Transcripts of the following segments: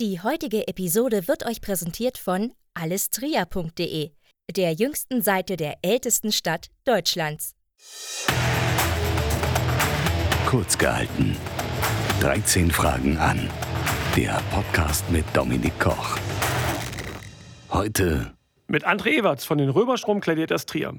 Die heutige Episode wird euch präsentiert von allestria.de, der jüngsten Seite der ältesten Stadt Deutschlands. Kurz gehalten. 13 Fragen an. Der Podcast mit Dominik Koch. Heute mit André Ewerts von den Römerstrom Gladiators Trier.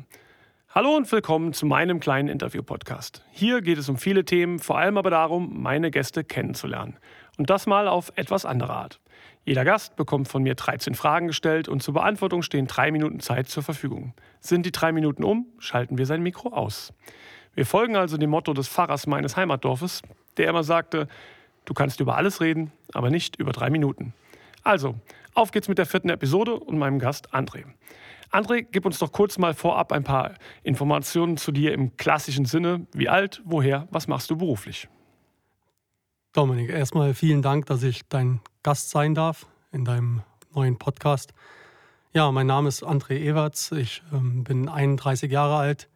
Hallo und willkommen zu meinem kleinen Interview-Podcast. Hier geht es um viele Themen, vor allem aber darum, meine Gäste kennenzulernen. Und das mal auf etwas andere Art. Jeder Gast bekommt von mir 13 Fragen gestellt und zur Beantwortung stehen drei Minuten Zeit zur Verfügung. Sind die drei Minuten um, schalten wir sein Mikro aus. Wir folgen also dem Motto des Pfarrers meines Heimatdorfes, der immer sagte, du kannst über alles reden, aber nicht über drei Minuten. Also, auf geht's mit der vierten Episode und meinem Gast André. André, gib uns doch kurz mal vorab ein paar Informationen zu dir im klassischen Sinne. Wie alt, woher, was machst du beruflich? Dominik, erstmal vielen Dank, dass ich dein Gast sein darf in deinem neuen Podcast. Ja, mein Name ist André Ewerts. Ich ähm, bin 31 Jahre alt,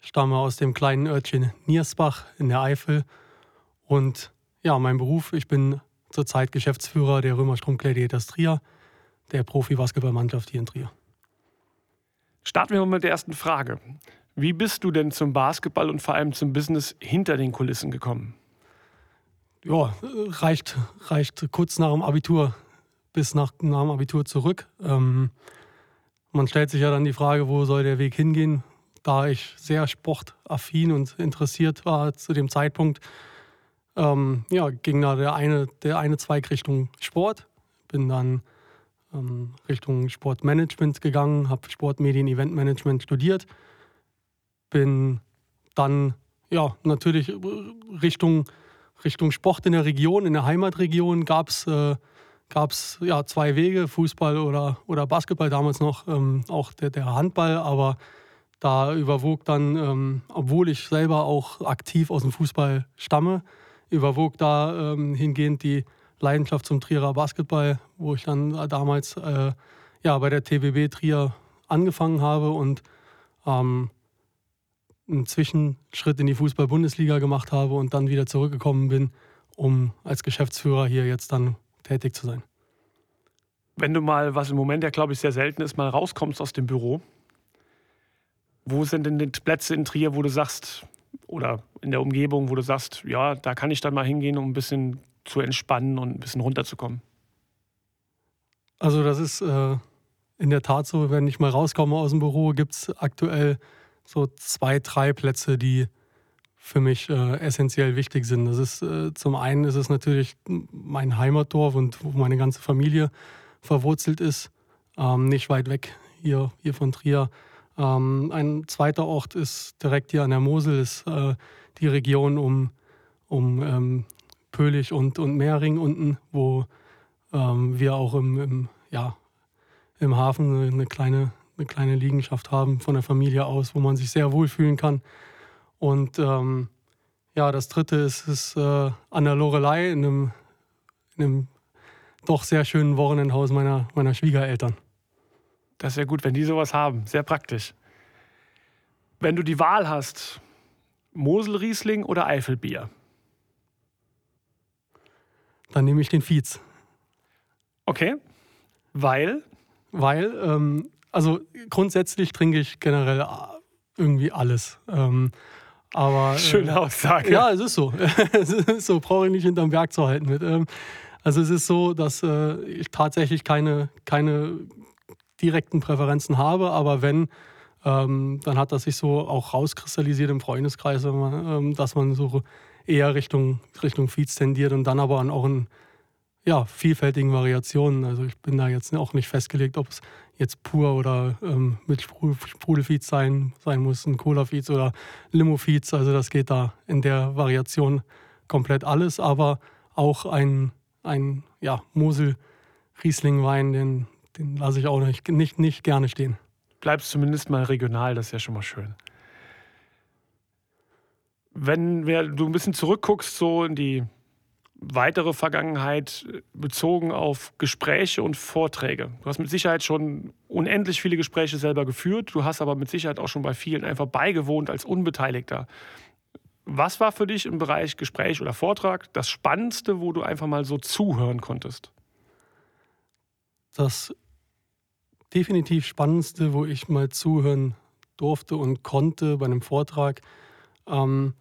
stamme aus dem kleinen Örtchen Niersbach in der Eifel. Und ja, mein Beruf, ich bin zurzeit Geschäftsführer der Römerstrom Gladiators Trier, der Profi-Basketballmannschaft hier in Trier. Starten wir mal mit der ersten Frage. Wie bist du denn zum Basketball und vor allem zum Business hinter den Kulissen gekommen? Ja, reicht, reicht kurz nach dem Abitur bis nach, nach dem Abitur zurück. Ähm, man stellt sich ja dann die Frage, wo soll der Weg hingehen? Da ich sehr sportaffin und interessiert war zu dem Zeitpunkt, ähm, ja, ging da der eine, der eine Zweig Richtung Sport. Bin dann ähm, Richtung Sportmanagement gegangen, habe Sportmedien, Eventmanagement studiert. Bin dann ja natürlich Richtung Richtung Sport in der Region, in der Heimatregion gab es äh, ja, zwei Wege, Fußball oder, oder Basketball damals noch, ähm, auch der, der Handball, aber da überwog dann, ähm, obwohl ich selber auch aktiv aus dem Fußball stamme, überwog da ähm, hingehend die Leidenschaft zum Trierer Basketball, wo ich dann damals äh, ja, bei der TBB Trier angefangen habe und ähm, einen Zwischenschritt in die Fußball-Bundesliga gemacht habe und dann wieder zurückgekommen bin, um als Geschäftsführer hier jetzt dann tätig zu sein. Wenn du mal, was im Moment ja glaube ich sehr selten ist, mal rauskommst aus dem Büro, wo sind denn die Plätze in Trier, wo du sagst, oder in der Umgebung, wo du sagst, ja, da kann ich dann mal hingehen, um ein bisschen zu entspannen und ein bisschen runterzukommen? Also das ist äh, in der Tat so, wenn ich mal rauskomme aus dem Büro, gibt es aktuell so zwei, drei Plätze, die für mich äh, essentiell wichtig sind. Das ist äh, zum einen ist es natürlich mein Heimatdorf und wo meine ganze Familie verwurzelt ist, ähm, nicht weit weg hier, hier von Trier. Ähm, ein zweiter Ort ist direkt hier an der Mosel, ist äh, die Region um, um ähm, Pöhlich und, und Mehring unten, wo ähm, wir auch im, im, ja, im Hafen eine kleine, eine kleine Liegenschaft haben von der Familie aus, wo man sich sehr wohlfühlen kann. Und ähm, ja, das dritte ist, ist äh, an der Lorelei in einem, in einem doch sehr schönen Wochenendhaus meiner, meiner Schwiegereltern. Das ist ja gut, wenn die sowas haben. Sehr praktisch. Wenn du die Wahl hast, Moselriesling oder Eifelbier? Dann nehme ich den Fietz. Okay. Weil? Weil ähm, also grundsätzlich trinke ich generell äh, irgendwie alles. Ähm, aber, äh, Schöne Aussage. Ja, es ist so. es ist so, brauche ich nicht hinterm Berg zu halten mit. Ähm, also es ist so, dass äh, ich tatsächlich keine, keine direkten Präferenzen habe, aber wenn, ähm, dann hat das sich so auch rauskristallisiert im Freundeskreis, man, ähm, dass man so eher Richtung, Richtung Feeds tendiert und dann aber auch in ja, vielfältigen Variationen. Also ich bin da jetzt auch nicht festgelegt, ob es jetzt pur oder ähm, mit Sprudelfeeds sein, sein muss, ein Cola-Feeds oder Limo-Feeds. Also das geht da in der Variation komplett alles, aber auch ein, ein ja, Mosel-Riesling-Wein, den, den lasse ich auch nicht, nicht, nicht gerne stehen. Bleibst zumindest mal regional, das ist ja schon mal schön. Wenn wir, du ein bisschen zurückguckst, so in die weitere Vergangenheit bezogen auf Gespräche und Vorträge. Du hast mit Sicherheit schon unendlich viele Gespräche selber geführt, du hast aber mit Sicherheit auch schon bei vielen einfach beigewohnt als Unbeteiligter. Was war für dich im Bereich Gespräch oder Vortrag das Spannendste, wo du einfach mal so zuhören konntest? das definitiv Spannendste, wo ich mal zuhören durfte und konnte bei einem Vortrag, ähm,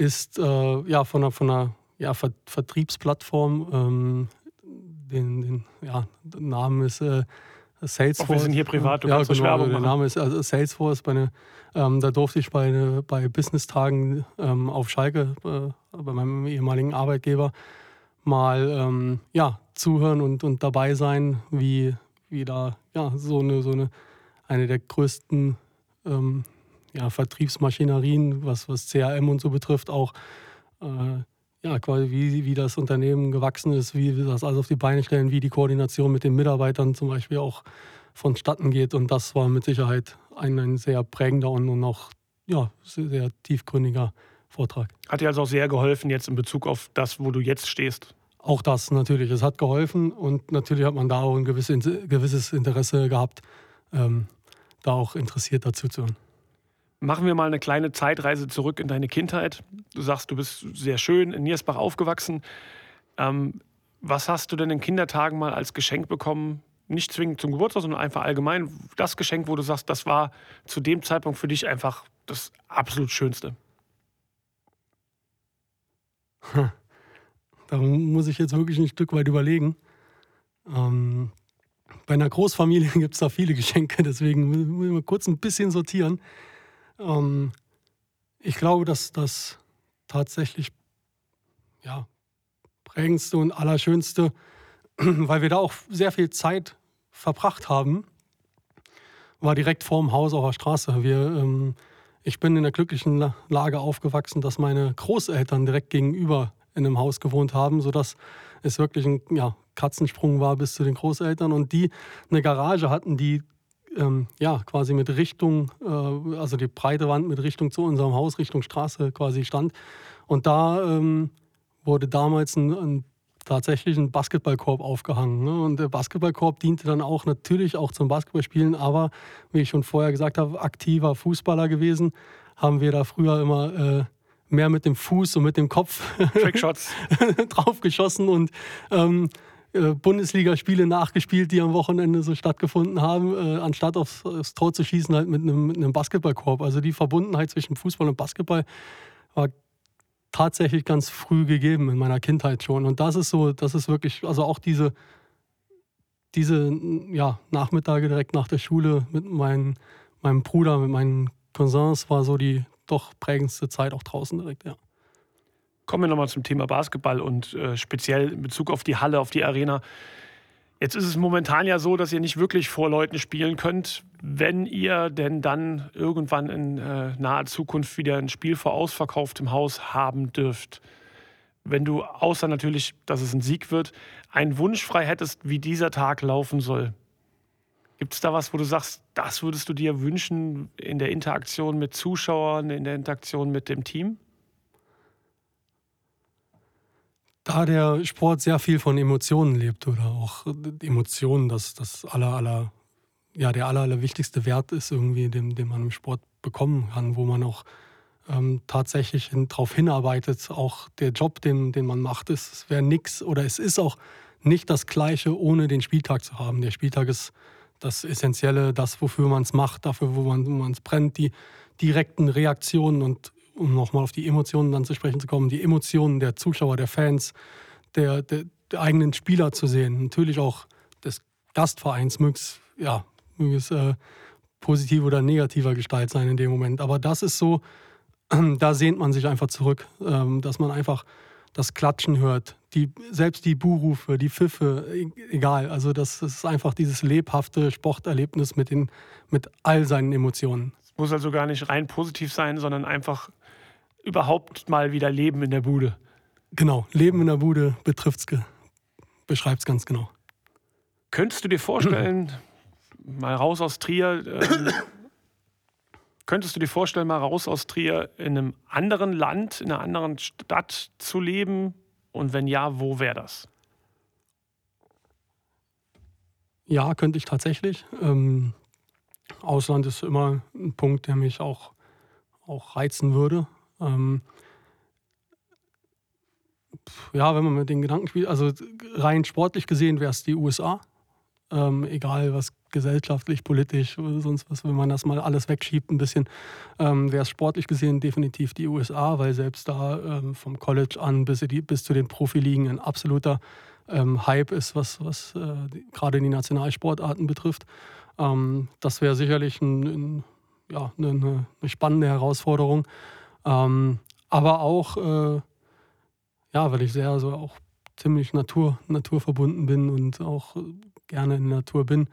ist äh, ja von einer, von einer ja, Ver Vertriebsplattform. Ähm, den, den ja, der Name ist äh, Salesforce. Auch wir sind hier privat, du ja, kannst genau, Werbung Der machen. Name ist also Salesforce. Bei eine, ähm, da durfte ich bei, eine, bei Business-Tagen ähm, auf Schalke, äh, bei meinem ehemaligen Arbeitgeber, mal ähm, ja, zuhören und, und dabei sein, wie, wie da ja, so eine, so eine, eine der größten ähm, ja, Vertriebsmaschinerien, was, was CRM und so betrifft, auch äh, ja, quasi wie, wie das Unternehmen gewachsen ist, wie wir das alles auf die Beine stellen, wie die Koordination mit den Mitarbeitern zum Beispiel auch vonstatten geht. Und das war mit Sicherheit ein, ein sehr prägender und, und auch ja, sehr, tiefgründiger Vortrag. Hat dir also auch sehr geholfen jetzt in Bezug auf das, wo du jetzt stehst. Auch das natürlich. Es hat geholfen und natürlich hat man da auch ein gewisses, gewisses Interesse gehabt, ähm, da auch interessiert dazu zu hören. Machen wir mal eine kleine Zeitreise zurück in deine Kindheit. Du sagst, du bist sehr schön in Niersbach aufgewachsen. Ähm, was hast du denn in Kindertagen mal als Geschenk bekommen? Nicht zwingend zum Geburtstag, sondern einfach allgemein. Das Geschenk, wo du sagst, das war zu dem Zeitpunkt für dich einfach das absolut Schönste. Da muss ich jetzt wirklich ein Stück weit überlegen. Ähm, bei einer Großfamilie gibt es da viele Geschenke, deswegen muss ich mal kurz ein bisschen sortieren. Ähm, ich glaube, dass das tatsächlich ja, prägendste und allerschönste, weil wir da auch sehr viel Zeit verbracht haben, war direkt vorm Haus auf der Straße. Wir, ähm, ich bin in der glücklichen La- Lage aufgewachsen, dass meine Großeltern direkt gegenüber in einem Haus gewohnt haben, sodass es wirklich ein ja, Katzensprung war bis zu den Großeltern und die eine Garage hatten, die ähm, ja quasi mit Richtung, äh, also die breite Wand mit Richtung zu unserem Haus, Richtung Straße quasi stand. Und da ähm, wurde damals ein, ein tatsächlich ein Basketballkorb aufgehangen. Ne? Und der Basketballkorb diente dann auch natürlich auch zum Basketballspielen, aber wie ich schon vorher gesagt habe, aktiver Fußballer gewesen, haben wir da früher immer äh, mehr mit dem Fuß und mit dem Kopf Trickshots. drauf geschossen und ähm, äh, Bundesligaspiele nachgespielt, die am Wochenende so stattgefunden haben, äh, anstatt aufs, aufs Tor zu schießen, halt mit einem, mit einem Basketballkorb. Also die Verbundenheit zwischen Fußball und Basketball war tatsächlich ganz früh gegeben in meiner Kindheit schon. Und das ist so, das ist wirklich, also auch diese, diese ja, Nachmittage direkt nach der Schule mit meinen, meinem Bruder, mit meinen Cousins war so die doch prägendste Zeit auch draußen direkt, ja. Kommen wir nochmal zum Thema Basketball und äh, speziell in Bezug auf die Halle, auf die Arena. Jetzt ist es momentan ja so, dass ihr nicht wirklich vor Leuten spielen könnt. Wenn ihr denn dann irgendwann in äh, naher Zukunft wieder ein Spiel vor ausverkauftem Haus haben dürft, wenn du, außer natürlich, dass es ein Sieg wird, einen Wunsch frei hättest, wie dieser Tag laufen soll, gibt es da was, wo du sagst, das würdest du dir wünschen in der Interaktion mit Zuschauern, in der Interaktion mit dem Team? Da der Sport sehr viel von Emotionen lebt oder auch Emotionen, dass das aller, aller, ja, der aller, aller wichtigste Wert ist irgendwie, den, den man im Sport bekommen kann, wo man auch ähm, tatsächlich darauf hinarbeitet, auch der Job, den, den man macht, ist, es wäre nichts oder es ist auch nicht das Gleiche, ohne den Spieltag zu haben. Der Spieltag ist das Essentielle, das, wofür man es macht, dafür, wo man es brennt, die direkten Reaktionen und um nochmal auf die Emotionen dann zu sprechen zu kommen, die Emotionen der Zuschauer, der Fans, der, der, der eigenen Spieler zu sehen. Natürlich auch des Gastvereins, es, ja, möge äh, positiv oder negativer Gestalt sein in dem Moment. Aber das ist so, da sehnt man sich einfach zurück, ähm, dass man einfach das Klatschen hört, die, selbst die Buhrufe, die Pfiffe, e- egal. Also das ist einfach dieses lebhafte Sporterlebnis mit, den, mit all seinen Emotionen. Es muss also gar nicht rein positiv sein, sondern einfach überhaupt mal wieder Leben in der Bude. Genau, Leben in der Bude betrifft's, beschreibt's ganz genau. Könntest du dir vorstellen, mal raus aus Trier, ähm, könntest du dir vorstellen, mal raus aus Trier in einem anderen Land, in einer anderen Stadt zu leben? Und wenn ja, wo wäre das? Ja, könnte ich tatsächlich. Ähm, Ausland ist immer ein Punkt, der mich auch, auch reizen würde. Ähm, ja, wenn man mit den Gedanken spielt, also rein sportlich gesehen wäre es die USA. Ähm, egal was gesellschaftlich, politisch oder sonst was, wenn man das mal alles wegschiebt ein bisschen, ähm, wäre es sportlich gesehen definitiv die USA, weil selbst da ähm, vom College an bis, die, bis zu den Profiligen ein absoluter ähm, Hype ist, was, was äh, gerade die Nationalsportarten betrifft. Ähm, das wäre sicherlich ein, ein, ja, eine, eine, spannende Herausforderung. Ähm, aber auch, äh, ja, weil ich sehr so auch ziemlich Natur, naturverbunden bin und auch gerne in der Natur bin,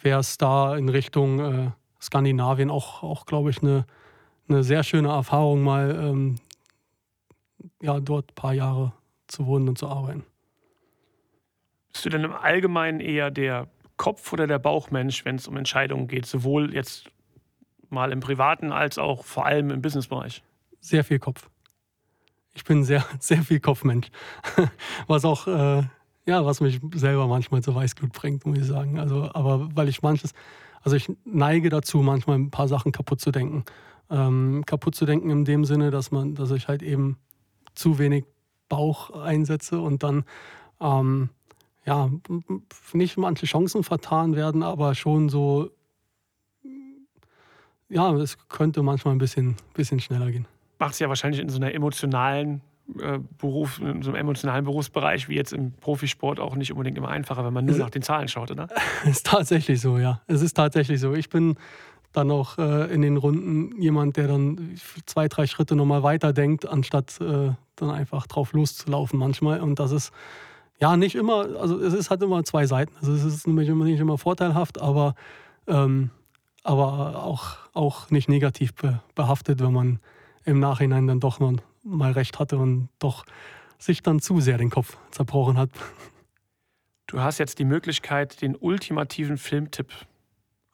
wäre es da in Richtung äh, Skandinavien auch, auch glaube ich, eine, eine sehr schöne Erfahrung, mal ähm, ja, dort ein paar Jahre zu wohnen und zu arbeiten. Bist du denn im Allgemeinen eher der Kopf- oder der Bauchmensch, wenn es um Entscheidungen geht, sowohl jetzt mal im privaten als auch vor allem im Businessbereich? Sehr viel Kopf. Ich bin sehr, sehr viel Kopfmensch. Was auch, äh, ja, was mich selber manchmal zu Weißglut bringt, muss ich sagen. Also, aber weil ich manches, also ich neige dazu, manchmal ein paar Sachen kaputt zu denken. Ähm, kaputt zu denken in dem Sinne, dass man, dass ich halt eben zu wenig Bauch einsetze und dann ähm, ja, nicht manche Chancen vertan werden, aber schon so, ja, es könnte manchmal ein bisschen, bisschen schneller gehen. Macht es ja wahrscheinlich in so einer emotionalen äh, Beruf, in so einem emotionalen Berufsbereich wie jetzt im Profisport auch nicht unbedingt immer einfacher, wenn man nur nach den Zahlen schaut, oder? Es ist tatsächlich so, ja. Es ist tatsächlich so. Ich bin dann auch äh, in den Runden jemand, der dann zwei, drei Schritte nochmal weiter denkt, anstatt äh, dann einfach drauf loszulaufen manchmal. Und das ist ja, nicht immer, also es ist halt immer zwei Seiten. Also es ist nämlich immer nicht immer vorteilhaft, aber, ähm, aber auch, auch nicht negativ be behaftet, wenn man im Nachhinein dann doch mal, mal recht hatte und doch sich dann zu sehr den Kopf zerbrochen hat. Du hast jetzt die Möglichkeit, den ultimativen Filmtipp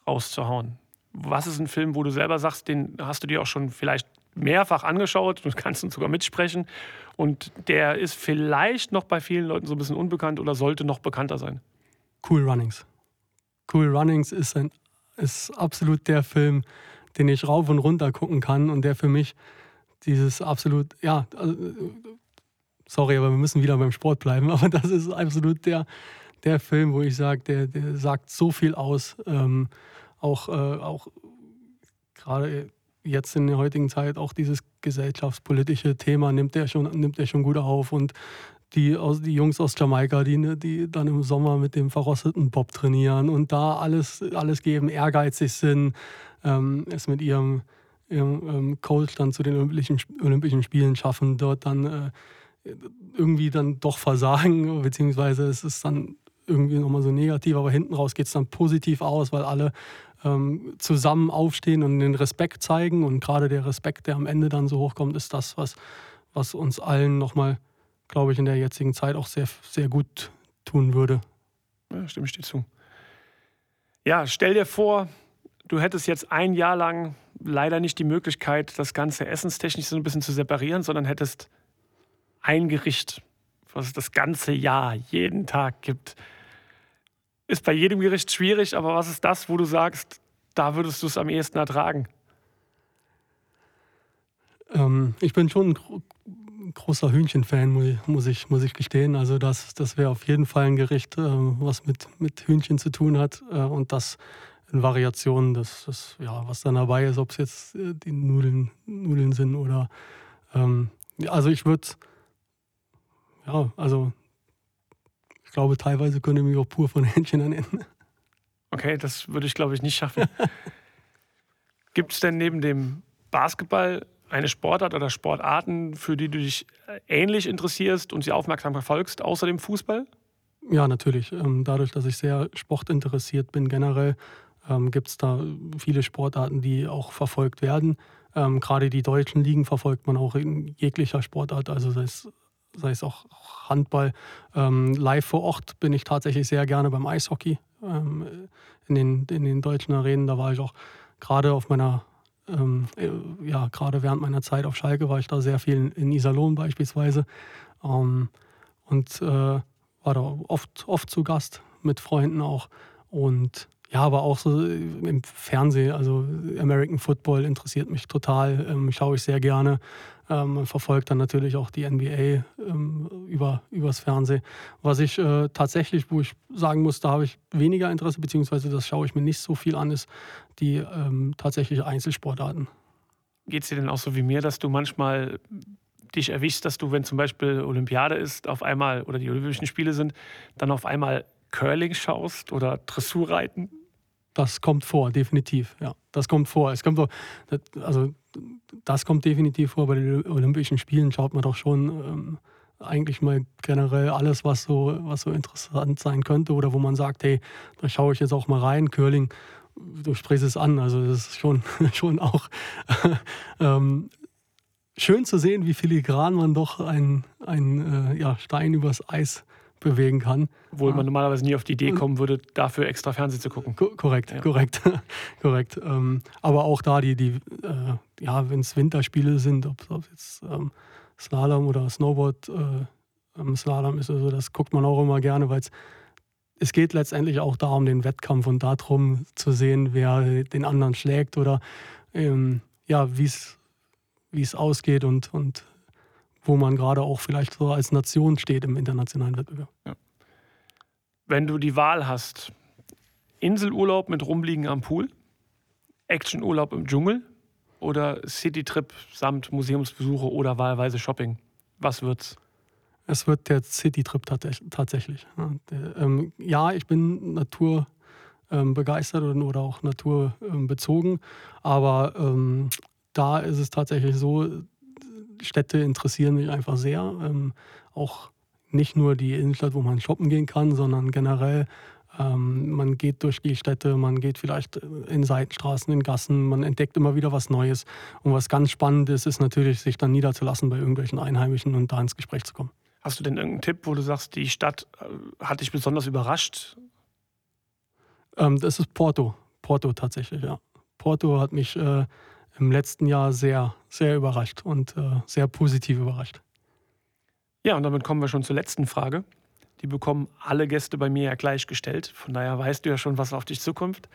rauszuhauen. Was ist ein Film, wo du selber sagst, den hast du dir auch schon vielleicht mehrfach angeschaut, du kannst uns sogar mitsprechen. Und der ist vielleicht noch bei vielen Leuten so ein bisschen unbekannt oder sollte noch bekannter sein. Cool Runnings. Cool Runnings ist, ein, ist absolut der Film, den ich rauf und runter gucken kann und der für mich dieses absolut, ja, also, sorry, aber wir müssen wieder beim Sport bleiben, aber das ist absolut der, der Film, wo ich sage, der, der sagt so viel aus. Ähm, auch, äh, auch gerade jetzt in der heutigen Zeit auch dieses gesellschaftspolitische Thema nimmt er schon, nimmt er schon gut auf. Und die, die Jungs aus Jamaika, die, die dann im Sommer mit dem verrosteten Bob trainieren und da alles, alles geben, ehrgeizig sind, ähm, es mit ihrem ähm, Coach dann zu den Olympischen, Olympischen Spielen schaffen, dort dann äh, irgendwie dann doch versagen, beziehungsweise es ist dann irgendwie nochmal so negativ, aber hinten raus geht es dann positiv aus, weil alle ähm, zusammen aufstehen und den Respekt zeigen. Und gerade der Respekt, der am Ende dann so hochkommt, ist das, was, was uns allen nochmal, glaube ich, in der jetzigen Zeit auch sehr, sehr gut tun würde. Ja, stimme ich dir zu. Ja, stell dir vor, du hättest jetzt ein Jahr lang leider nicht die Möglichkeit, das Ganze essenstechnisch so ein bisschen zu separieren, sondern hättest ein Gericht, was es das ganze Jahr, jeden Tag gibt. Ist bei jedem Gericht schwierig, aber was ist das, wo du sagst, da würdest du es am ehesten ertragen? Ähm, ich bin schon ein großer Hühnchenfan, muss ich, muss ich, gestehen. Also das, das wäre auf jeden Fall ein Gericht, äh, was mit, mit Hühnchen zu tun hat äh, und das in Variationen, das, das, ja, was dann dabei ist, ob es jetzt äh, die Nudeln, Nudeln sind oder ähm, also ich würde ja, also ich glaube, teilweise könnte ich mich auch pur von Händchen ernähren. Okay, das würde ich, glaube ich, nicht schaffen. Gibt es denn neben dem Basketball eine Sportart oder Sportarten, für die du dich ähnlich interessierst und sie aufmerksam verfolgst, außer dem Fußball? Ja, natürlich. Ähm, dadurch, dass ich sehr sportinteressiert bin generell, ähm, gibt es da viele Sportarten, die auch verfolgt werden. Ähm, gerade die deutschen Ligen verfolgt man auch in jeglicher Sportart, also sei es sei es auch Handball. Ähm, live vor Ort bin ich tatsächlich sehr gerne beim Eishockey. Ähm, in, den, in den deutschen Arenen, da war ich auch gerade auf meiner, ähm, äh, ja, gerade während meiner Zeit auf Schalke war ich da sehr viel in, Iserlohn beispielsweise. Ähm, und äh, war da oft, oft zu Gast mit Freunden auch. Und ja, aber auch so im Fernsehen, also American Football interessiert mich total, ähm, schaue ich sehr gerne. Ähm, verfolgt dann natürlich auch die NBA ähm, über, übers Fernsehen. Was ich äh, tatsächlich, wo ich sagen muss, da habe ich weniger Interesse, beziehungsweise das schaue ich mir nicht so viel an, ist die ähm, tatsächlich Einzelsportarten. Geht es dir denn auch so wie mir, dass du manchmal dich erwischst, dass du, wenn zum Beispiel Olympiade ist, auf einmal oder die Olympischen Spiele sind, dann auf einmal Curling schaust oder Dressurreiten? Das kommt vor, definitiv. Ja, das kommt vor. Es kommt auch, also das kommt definitiv vor. Bei den Olympischen Spielen schaut man doch schon ähm, eigentlich mal generell alles, was so, was so interessant sein könnte oder wo man sagt, hey, da schaue ich jetzt auch mal rein. Curling, du sprichst es an. Also das ist schon, schon auch ähm, schön zu sehen, wie filigran man doch einen äh, ja, Stein übers Eis bewegen kann. Obwohl man normalerweise nie auf die Idee kommen würde, dafür extra Fernsehen zu gucken. Ko korrekt, ja. korrekt, korrekt. Ähm, aber auch da die, die äh, ja, wenn es Winterspiele sind, ob es jetzt ähm, Slalom oder Snowboard äh, Slalom ist, also das guckt man auch immer gerne, weil es geht letztendlich auch da um den Wettkampf und darum zu sehen, wer den anderen schlägt oder ähm, ja, wie es ausgeht und, und wo man gerade auch vielleicht so als Nation steht im internationalen Wettbewerb. Ja. Wenn du die Wahl hast, Inselurlaub mit Rumliegen am Pool, Actionurlaub im Dschungel oder Citytrip samt Museumsbesuche oder wahlweise Shopping, was wird's? Es wird der Citytrip tatsächlich. Ähm, ja, ich bin Natur ähm, begeistert oder auch naturbezogen, aber ähm, da ist es tatsächlich so, Städte interessieren mich einfach sehr. Ähm, auch nicht nur die Innenstadt, wo man shoppen gehen kann, sondern generell. Ähm, man geht durch die Städte, man geht vielleicht in Seitenstraßen, in Gassen, man entdeckt immer wieder was Neues. Und was ganz spannend ist, ist natürlich, sich dann niederzulassen bei irgendwelchen Einheimischen und da ins Gespräch zu kommen. Hast du denn irgendeinen Tipp, wo du sagst, die Stadt äh, hat dich besonders überrascht? Ähm, das ist Porto. Porto tatsächlich, ja. Porto hat mich äh, im letzten Jahr sehr, sehr überrascht und äh, sehr positiv überrascht. Ja, und damit kommen wir schon zur letzten Frage. Die bekommen alle Gäste bei mir ja gleich gestellt. Von daher weißt du ja schon, was auf dich zukommt.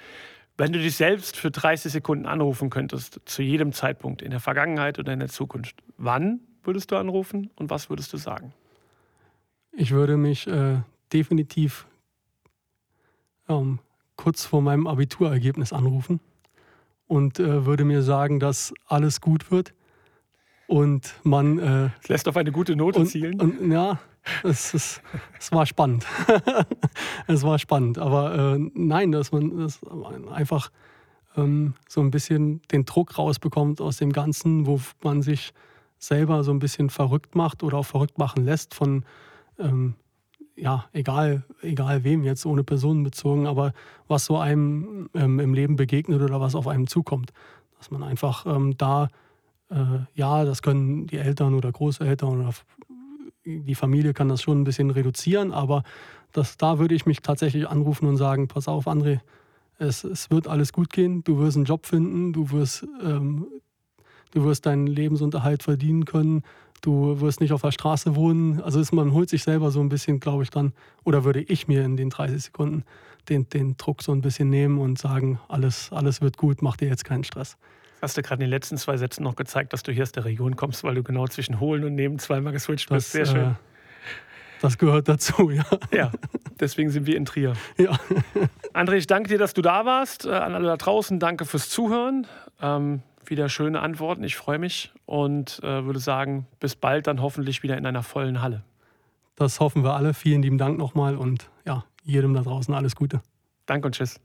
Wenn du dich selbst für 30 Sekunden anrufen könntest, zu jedem Zeitpunkt, in der Vergangenheit oder in der Zukunft, wann würdest du anrufen und was würdest du sagen? Ich würde mich äh, definitiv ähm, kurz vor meinem Abiturergebnis anrufen und äh, würde mir sagen, dass alles gut wird. Und man. Äh, es lässt auf eine gute Note und, zielen. Und, ja, es, es, es war spannend. es war spannend. Aber äh, nein, dass man das einfach ähm, so ein bisschen den Druck rausbekommt aus dem Ganzen, wo man sich selber so ein bisschen verrückt macht oder auch verrückt machen lässt von ähm, ja, egal, egal wem jetzt, ohne Personen bezogen, aber was so einem ähm, im Leben begegnet oder was auf einem zukommt. Dass man einfach ähm, da, äh, ja, das können die Eltern oder Großeltern oder die Familie kann das schon ein bisschen reduzieren, aber das, da würde ich mich tatsächlich anrufen und sagen, pass auf, André, es, es wird alles gut gehen, du wirst einen Job finden, du wirst, ähm, du wirst deinen Lebensunterhalt verdienen können, du wirst nicht auf der Straße wohnen. Also ist, man holt sich selber so ein bisschen, glaube ich, dann, oder würde ich mir in den 30 Sekunden den, den Druck so ein bisschen nehmen und sagen, alles, alles wird gut, mach dir jetzt keinen Stress. Hast du gerade in den letzten zwei Sätzen noch gezeigt, dass du hier aus der Region kommst, weil du genau zwischen Holen und Neben zweimal geswitcht bist. Sehr schön. Äh, das gehört dazu, ja. Ja, deswegen sind wir in Trier. Ja. André, ich danke dir, dass du da warst. Äh, an alle da draußen, danke fürs Zuhören. Ähm, wieder schöne Antworten. Ich freue mich und äh, würde sagen, bis bald dann hoffentlich wieder in einer vollen Halle. Das hoffen wir alle. Vielen lieben Dank nochmal und ja, jedem da draußen alles Gute. Danke und tschüss.